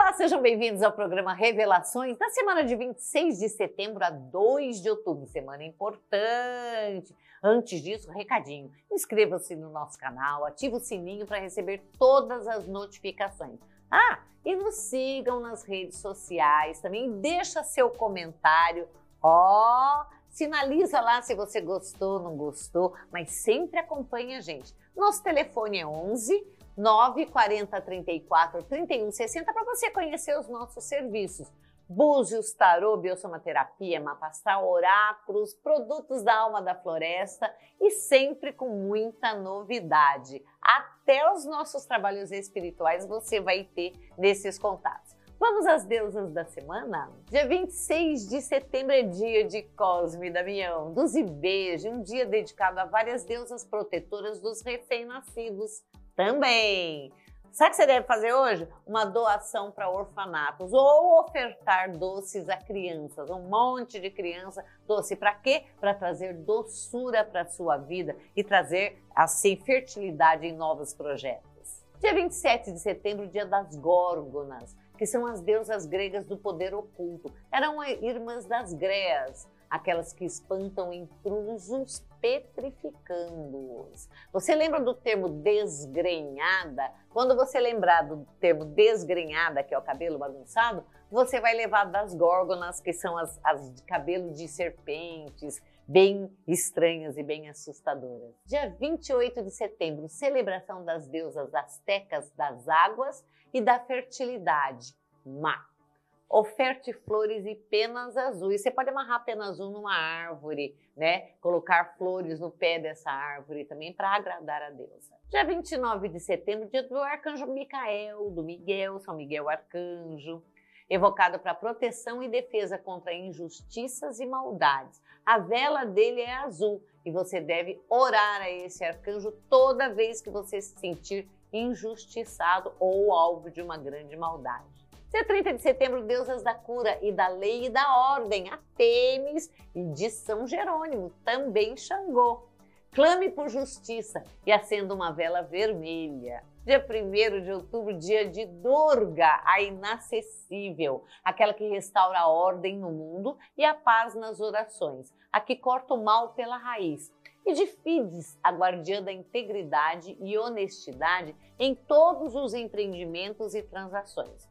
Olá, sejam bem-vindos ao programa Revelações da semana de 26 de setembro a 2 de outubro, semana importante. Antes disso, recadinho: inscreva-se no nosso canal, ative o sininho para receber todas as notificações. Ah, e nos sigam nas redes sociais, também deixa seu comentário. Ó, oh, sinaliza lá se você gostou, não gostou, mas sempre acompanhe a gente. Nosso telefone é 11 940 34 31 60 para você conhecer os nossos serviços. Búzios, tarô, biosomaterapia, mapa astral, oráculos, produtos da alma da floresta e sempre com muita novidade. Até os nossos trabalhos espirituais você vai ter nesses contatos. Vamos às deusas da semana? Dia 26 de setembro é dia de Cosme Damião, dos Ibeje, um dia dedicado a várias deusas protetoras dos recém-nascidos também. Sabe o que você deve fazer hoje? Uma doação para orfanatos ou ofertar doces a crianças, um monte de criança doce. Para quê? Para trazer doçura para sua vida e trazer, assim, fertilidade em novos projetos. Dia 27 de setembro, dia das Górgonas, que são as deusas gregas do poder oculto. Eram irmãs das Greas aquelas que espantam intrusos petrificando-os. Você lembra do termo desgrenhada? Quando você lembrar do termo desgrenhada, que é o cabelo bagunçado, você vai levar das górgonas, que são as, as de cabelo de serpentes, bem estranhas e bem assustadoras. Dia 28 de setembro, celebração das deusas astecas das águas e da fertilidade, Ma oferte flores e penas azuis. Você pode amarrar pena azul numa árvore, né? Colocar flores no pé dessa árvore também para agradar a deusa. Dia 29 de setembro, dia do arcanjo Micael, do Miguel, São Miguel Arcanjo, evocado para proteção e defesa contra injustiças e maldades. A vela dele é azul e você deve orar a esse arcanjo toda vez que você se sentir injustiçado ou alvo de uma grande maldade. Dia 30 de setembro, deusas da cura e da lei e da ordem, Temis e de São Jerônimo, também Xangô. Clame por justiça e acenda uma vela vermelha. Dia 1 de outubro, dia de Durga, a inacessível, aquela que restaura a ordem no mundo e a paz nas orações, a que corta o mal pela raiz. E de Fides, a guardiã da integridade e honestidade em todos os empreendimentos e transações.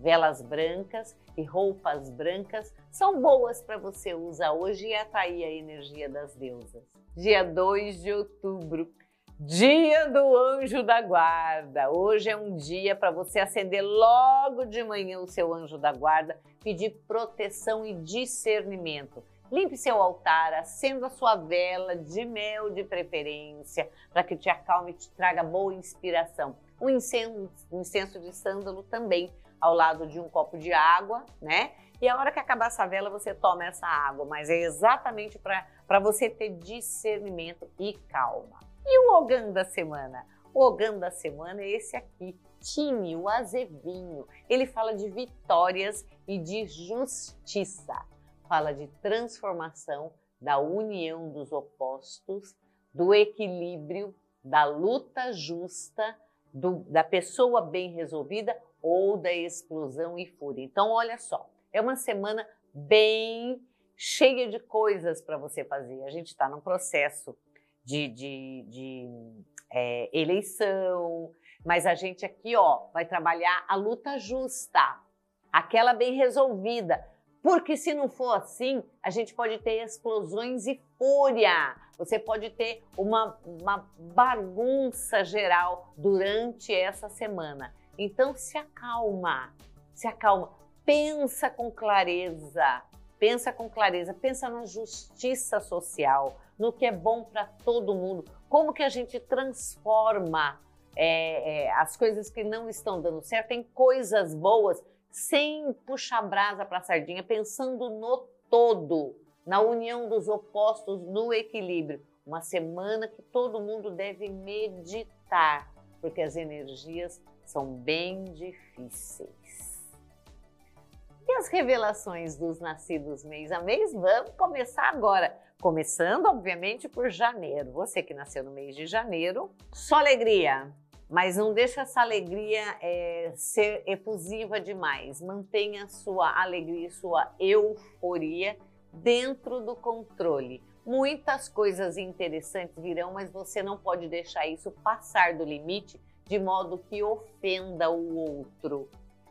Velas brancas e roupas brancas são boas para você usar hoje e atrair a energia das deusas. Dia 2 de outubro, dia do anjo da guarda. Hoje é um dia para você acender logo de manhã o seu anjo da guarda, pedir proteção e discernimento. Limpe seu altar, acenda sua vela de mel de preferência, para que te acalme e te traga boa inspiração. Um incenso, um incenso de sândalo também ao lado de um copo de água, né? E a hora que acabar essa vela, você toma essa água, mas é exatamente para você ter discernimento e calma. E o Ogã da semana? O Ogã da semana é esse aqui, Time, o azevinho. Ele fala de vitórias e de justiça. Fala de transformação, da união dos opostos, do equilíbrio, da luta justa, do, da pessoa bem resolvida ou da explosão e fúria. Então, olha só, é uma semana bem cheia de coisas para você fazer. A gente está num processo de, de, de é, eleição, mas a gente aqui ó, vai trabalhar a luta justa, aquela bem resolvida. Porque se não for assim, a gente pode ter explosões e fúria. Você pode ter uma, uma bagunça geral durante essa semana. Então se acalma, se acalma, pensa com clareza, pensa com clareza, pensa na justiça social, no que é bom para todo mundo, como que a gente transforma é, é, as coisas que não estão dando certo em coisas boas, sem puxar brasa para a sardinha, pensando no todo, na união dos opostos, no equilíbrio. Uma semana que todo mundo deve meditar, porque as energias são bem difíceis. E as revelações dos nascidos mês a mês? Vamos começar agora. Começando, obviamente, por janeiro. Você que nasceu no mês de janeiro, só alegria. Mas não deixa essa alegria é, ser efusiva demais. Mantenha sua alegria e sua euforia dentro do controle. Muitas coisas interessantes virão, mas você não pode deixar isso passar do limite de modo que ofenda o outro.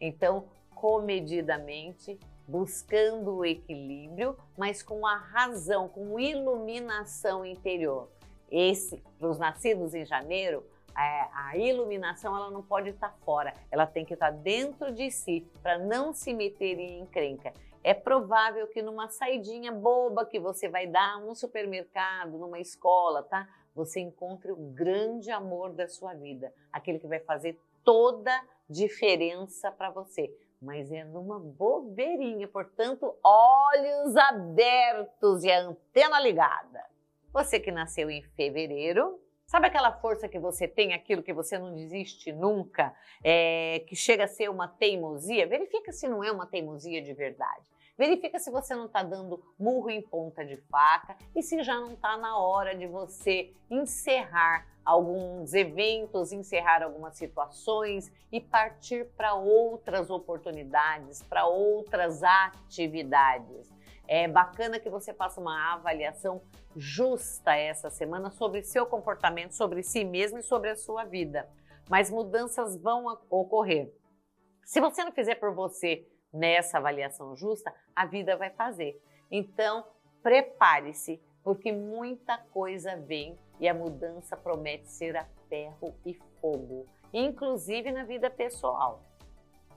Então, comedidamente, buscando o equilíbrio, mas com a razão, com iluminação interior. Esse, para os nascidos em janeiro, é, a iluminação ela não pode estar fora, ela tem que estar dentro de si para não se meter em encrenca. É provável que numa saidinha boba que você vai dar num supermercado, numa escola, tá? Você encontre o grande amor da sua vida, aquele que vai fazer toda diferença para você. Mas é numa bobeirinha, portanto, olhos abertos e a antena ligada. Você que nasceu em fevereiro, Sabe aquela força que você tem, aquilo que você não desiste nunca, é, que chega a ser uma teimosia? Verifica se não é uma teimosia de verdade. Verifica se você não está dando murro em ponta de faca e se já não está na hora de você encerrar alguns eventos, encerrar algumas situações e partir para outras oportunidades, para outras atividades. É bacana que você faça uma avaliação justa essa semana sobre seu comportamento, sobre si mesmo e sobre a sua vida. Mas mudanças vão ocorrer. Se você não fizer por você nessa avaliação justa, a vida vai fazer. Então, prepare-se, porque muita coisa vem e a mudança promete ser a ferro e fogo, inclusive na vida pessoal.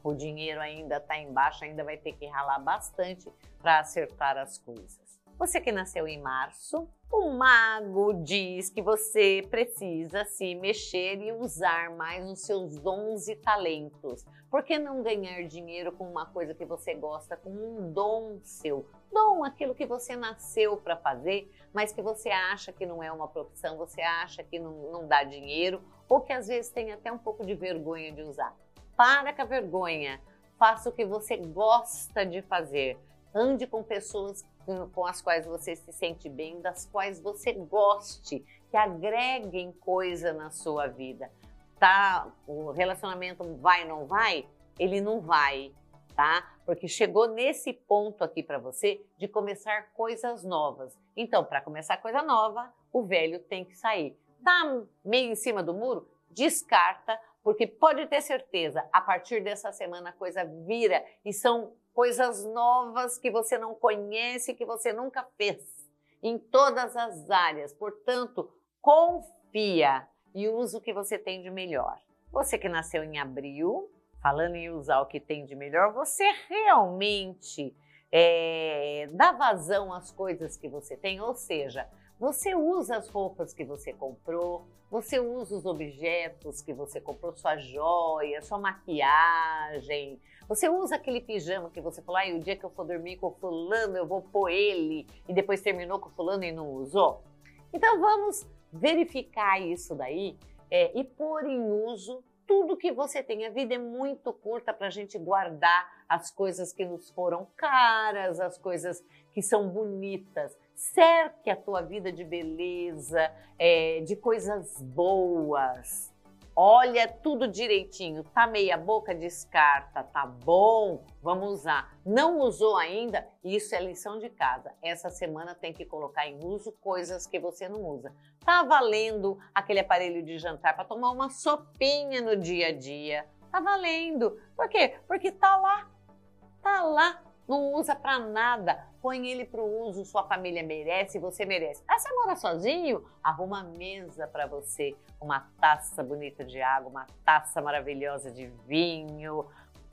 O dinheiro ainda está embaixo, ainda vai ter que ralar bastante para acertar as coisas. Você que nasceu em março, o mago diz que você precisa se mexer e usar mais os seus dons e talentos. Por que não ganhar dinheiro com uma coisa que você gosta, com um dom seu? Dom, aquilo que você nasceu para fazer, mas que você acha que não é uma profissão, você acha que não, não dá dinheiro, ou que às vezes tem até um pouco de vergonha de usar. Para com a vergonha, faça o que você gosta de fazer. Ande com pessoas com as quais você se sente bem, das quais você goste, que agreguem coisa na sua vida. Tá? O relacionamento vai ou não vai? Ele não vai, tá? Porque chegou nesse ponto aqui para você de começar coisas novas. Então, para começar coisa nova, o velho tem que sair. Tá meio em cima do muro? Descarta, porque pode ter certeza, a partir dessa semana a coisa vira e são coisas novas que você não conhece, que você nunca fez, em todas as áreas. Portanto, confia e usa o que você tem de melhor. Você que nasceu em abril, falando em usar o que tem de melhor, você realmente é, dá vazão às coisas que você tem, ou seja, você usa as roupas que você comprou, você usa os objetos que você comprou, sua joia, sua maquiagem, você usa aquele pijama que você falou, ah, o dia que eu for dormir com o fulano, eu vou pôr ele, e depois terminou com o fulano e não usou? Então vamos verificar isso daí é, e pôr em uso tudo que você tem. A vida é muito curta para a gente guardar as coisas que nos foram caras, as coisas que são bonitas. Cerque a tua vida de beleza, é, de coisas boas. Olha tudo direitinho, tá meia boca, descarta, tá bom, vamos usar. Não usou ainda? Isso é lição de casa. Essa semana tem que colocar em uso coisas que você não usa. Tá valendo aquele aparelho de jantar para tomar uma sopinha no dia a dia? Tá valendo. Por quê? Porque tá lá. Tá lá não usa para nada, põe ele para o uso, sua família merece, você merece. Ah, você mora sozinho? Arruma mesa para você, uma taça bonita de água, uma taça maravilhosa de vinho,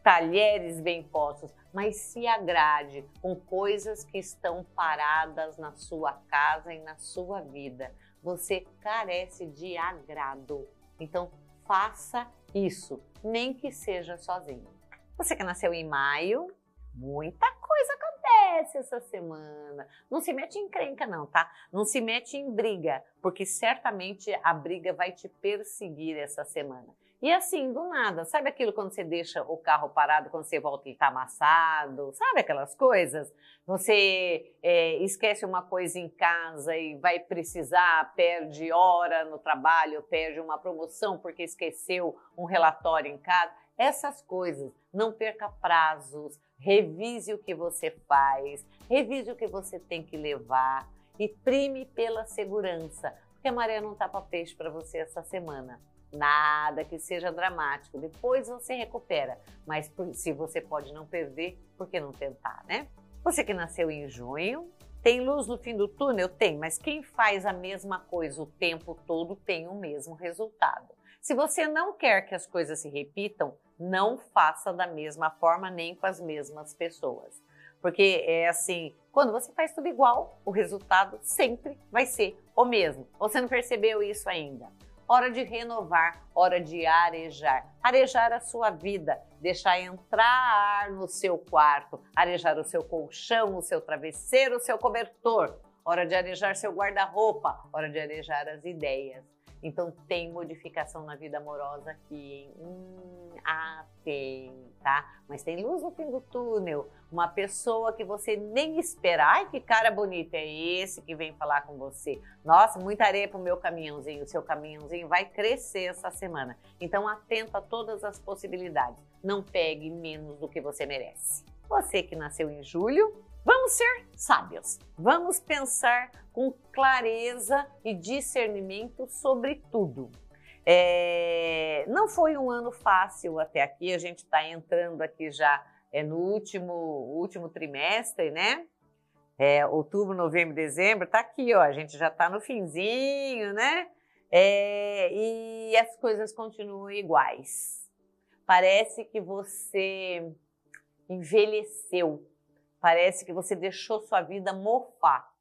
talheres bem postos, mas se agrade com coisas que estão paradas na sua casa e na sua vida. Você carece de agrado. Então, faça isso, nem que seja sozinho. Você que nasceu em maio, Muita coisa acontece essa semana. Não se mete em crenca, não, tá? Não se mete em briga, porque certamente a briga vai te perseguir essa semana. E assim, do nada, sabe aquilo quando você deixa o carro parado, quando você volta e está amassado? Sabe aquelas coisas? Você é, esquece uma coisa em casa e vai precisar, perde hora no trabalho, perde uma promoção porque esqueceu um relatório em casa. Essas coisas, não perca prazos, revise o que você faz, revise o que você tem que levar e prime pela segurança, porque a maré não está para peixe para você essa semana. Nada que seja dramático. Depois você recupera. Mas se você pode não perder, por que não tentar, né? Você que nasceu em junho, tem luz no fim do túnel? Tem, mas quem faz a mesma coisa o tempo todo tem o mesmo resultado. Se você não quer que as coisas se repitam, não faça da mesma forma nem com as mesmas pessoas. Porque é assim, quando você faz tudo igual, o resultado sempre vai ser o mesmo. Você não percebeu isso ainda? hora de renovar, hora de arejar. Arejar a sua vida, deixar entrar ar no seu quarto, arejar o seu colchão, o seu travesseiro, o seu cobertor. Hora de arejar seu guarda-roupa, hora de arejar as ideias. Então tem modificação na vida amorosa aqui? Hum, ah, tem, tá? Mas tem luz no fim do túnel. Uma pessoa que você nem espera. Ai, que cara bonito é esse que vem falar com você. Nossa, muita areia pro meu caminhãozinho. O seu caminhãozinho vai crescer essa semana. Então atenta a todas as possibilidades. Não pegue menos do que você merece. Você que nasceu em julho, Vamos ser sábios, vamos pensar com clareza e discernimento sobre tudo. É, não foi um ano fácil até aqui, a gente está entrando aqui já é, no último, último trimestre, né? É, outubro, novembro, dezembro, tá aqui, ó, a gente já está no finzinho, né? É, e as coisas continuam iguais. Parece que você envelheceu Parece que você deixou sua vida mofar.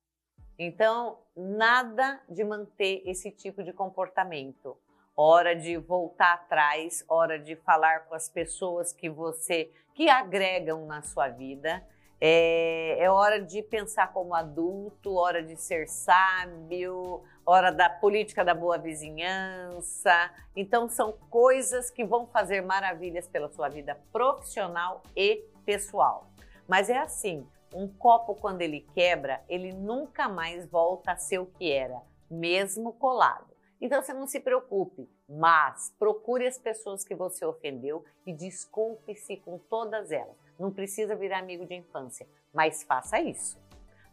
Então, nada de manter esse tipo de comportamento. Hora de voltar atrás, hora de falar com as pessoas que você que agregam na sua vida. É, é, hora de pensar como adulto, hora de ser sábio, hora da política da boa vizinhança. Então, são coisas que vão fazer maravilhas pela sua vida profissional e pessoal. Mas é assim, um copo quando ele quebra, ele nunca mais volta a ser o que era, mesmo colado. Então você não se preocupe, mas procure as pessoas que você ofendeu e desculpe-se com todas elas. Não precisa virar amigo de infância, mas faça isso,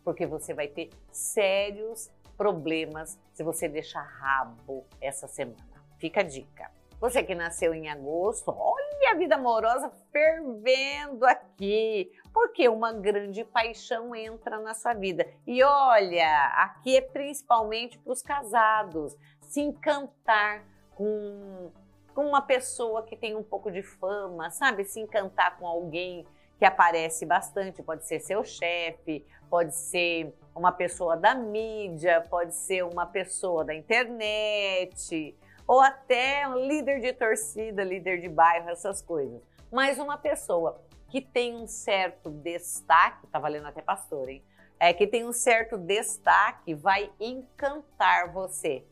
porque você vai ter sérios problemas se você deixar rabo essa semana. Fica a dica. Você que nasceu em agosto, olha a vida amorosa fervendo aqui, porque uma grande paixão entra na sua vida. E olha, aqui é principalmente para os casados, se encantar com, com uma pessoa que tem um pouco de fama, sabe? Se encantar com alguém que aparece bastante, pode ser seu chefe, pode ser uma pessoa da mídia, pode ser uma pessoa da internet, ou até um líder de torcida, líder de bairro, essas coisas. Mas uma pessoa que tem um certo destaque, tá valendo até pastor, hein? É que tem um certo destaque, vai encantar você.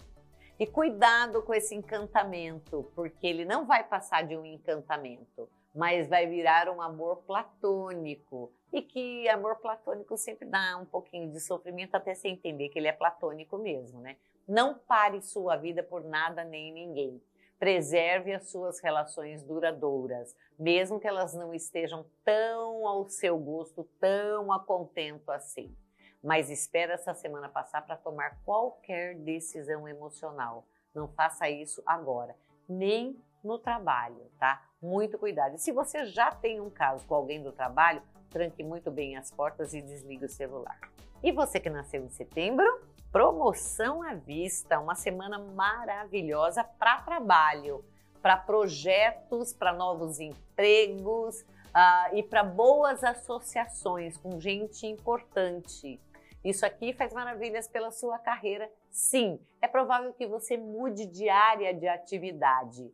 E cuidado com esse encantamento, porque ele não vai passar de um encantamento, mas vai virar um amor platônico. E que amor platônico sempre dá um pouquinho de sofrimento até você entender que ele é platônico mesmo, né? Não pare sua vida por nada nem ninguém. Preserve as suas relações duradouras, mesmo que elas não estejam tão ao seu gosto, tão a contento assim. Mas espera essa semana passar para tomar qualquer decisão emocional. Não faça isso agora, nem no trabalho, tá? Muito cuidado. E se você já tem um caso com alguém do trabalho, tranque muito bem as portas e desligue o celular. E você que nasceu em setembro, promoção à vista, uma semana maravilhosa para trabalho, para projetos, para novos empregos uh, e para boas associações com gente importante. Isso aqui faz maravilhas pela sua carreira. Sim, é provável que você mude de área de atividade.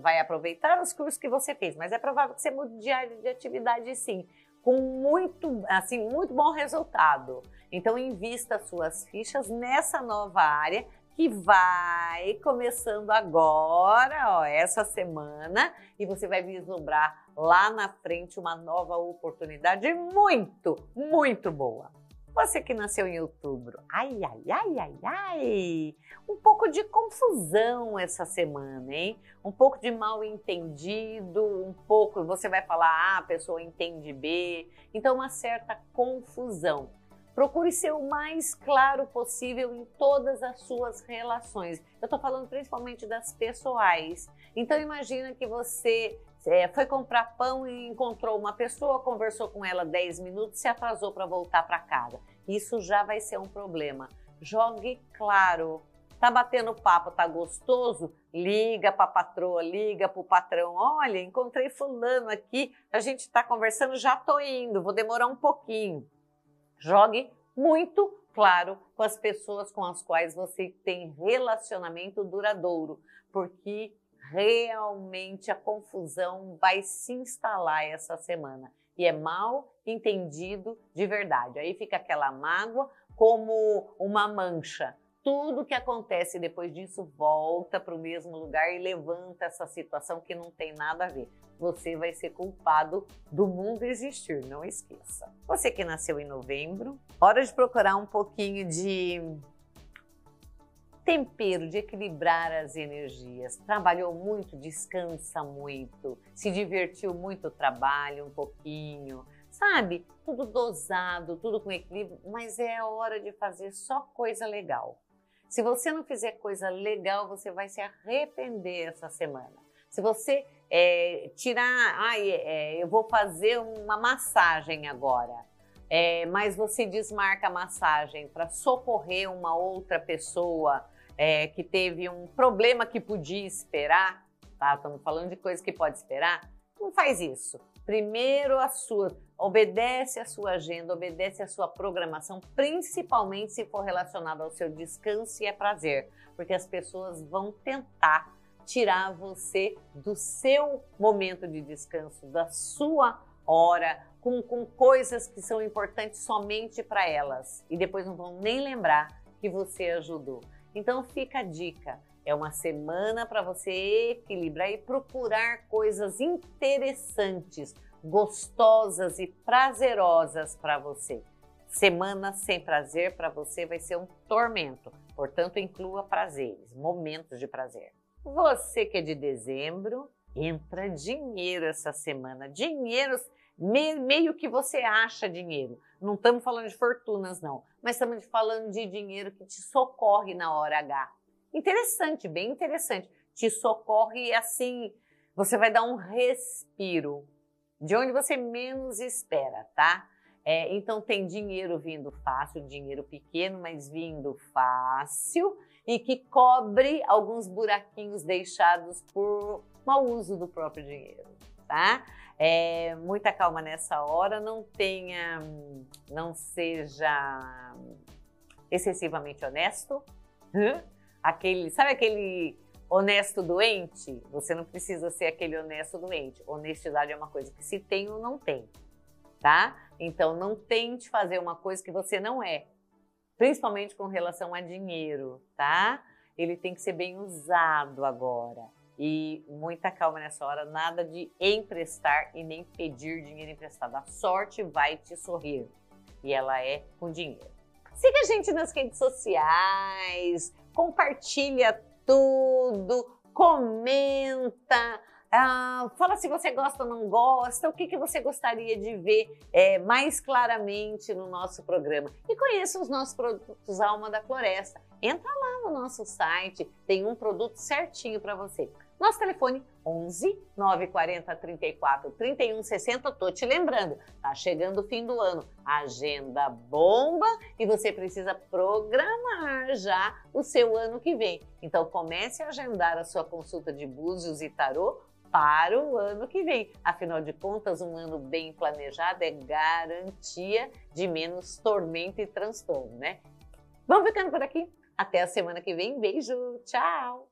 Vai aproveitar os cursos que você fez, mas é provável que você mude de área de atividade sim com muito, assim, muito bom resultado. Então, invista suas fichas nessa nova área que vai começando agora, ó, essa semana, e você vai vislumbrar lá na frente uma nova oportunidade muito, muito boa. Você que nasceu em outubro, ai, ai, ai, ai, ai, um pouco de confusão essa semana, hein? Um pouco de mal entendido, um pouco, você vai falar, ah, a pessoa entende B, então uma certa confusão. Procure ser o mais claro possível em todas as suas relações. Eu estou falando principalmente das pessoais. Então imagina que você é, foi comprar pão e encontrou uma pessoa, conversou com ela 10 minutos, se atrasou para voltar para casa. Isso já vai ser um problema. Jogue claro. Tá batendo papo, tá gostoso? Liga para a patroa, liga para o patrão. Olha, encontrei fulano aqui, a gente está conversando, já tô indo, vou demorar um pouquinho. Jogue muito claro com as pessoas com as quais você tem relacionamento duradouro, porque realmente a confusão vai se instalar essa semana e é mal entendido de verdade. Aí fica aquela mágoa como uma mancha. Tudo que acontece depois disso volta para o mesmo lugar e levanta essa situação que não tem nada a ver você vai ser culpado do mundo existir, não esqueça. Você que nasceu em novembro, hora de procurar um pouquinho de tempero, de equilibrar as energias. Trabalhou muito, descansa muito, se divertiu muito, trabalha um pouquinho, sabe? Tudo dosado, tudo com equilíbrio, mas é a hora de fazer só coisa legal. Se você não fizer coisa legal, você vai se arrepender essa semana. Se você é, tirar, ai, é, eu vou fazer uma massagem agora, é, mas você desmarca a massagem para socorrer uma outra pessoa é, que teve um problema que podia esperar, tá? Estamos falando de coisa que pode esperar. Não faz isso. Primeiro a sua, obedece a sua agenda, obedece a sua programação, principalmente se for relacionado ao seu descanso e é prazer, porque as pessoas vão tentar tirar você do seu momento de descanso, da sua hora, com, com coisas que são importantes somente para elas e depois não vão nem lembrar que você ajudou. Então fica a dica. É uma semana para você equilibrar e procurar coisas interessantes, gostosas e prazerosas para você. Semana sem prazer para você vai ser um tormento. Portanto, inclua prazeres, momentos de prazer. Você que é de dezembro, entra dinheiro essa semana. Dinheiro, meio que você acha dinheiro. Não estamos falando de fortunas, não, mas estamos falando de dinheiro que te socorre na hora H. Interessante, bem interessante. Te socorre assim, você vai dar um respiro de onde você menos espera, tá? É, então tem dinheiro vindo fácil, dinheiro pequeno, mas vindo fácil e que cobre alguns buraquinhos deixados por mau uso do próprio dinheiro, tá? É, muita calma nessa hora, não tenha, não seja excessivamente honesto. Aquele, sabe aquele honesto doente? Você não precisa ser aquele honesto doente. Honestidade é uma coisa que se tem ou não tem, tá? Então não tente fazer uma coisa que você não é principalmente com relação a dinheiro, tá? Ele tem que ser bem usado agora. E muita calma nessa hora, nada de emprestar e nem pedir dinheiro emprestado. A sorte vai te sorrir e ela é com dinheiro. Siga a gente nas redes sociais, compartilha tudo, comenta, ah, fala se você gosta ou não gosta, o que, que você gostaria de ver é, mais claramente no nosso programa. E conheça os nossos produtos Alma da Floresta. Entra lá no nosso site, tem um produto certinho para você. Nosso telefone 11 940 34 31 60. Tô te lembrando, tá chegando o fim do ano, agenda bomba e você precisa programar já o seu ano que vem. Então comece a agendar a sua consulta de búzios e tarô para o ano que vem. Afinal de contas, um ano bem planejado é garantia de menos tormento e transtorno, né? Vamos ficando por aqui. Até a semana que vem. Beijo, tchau!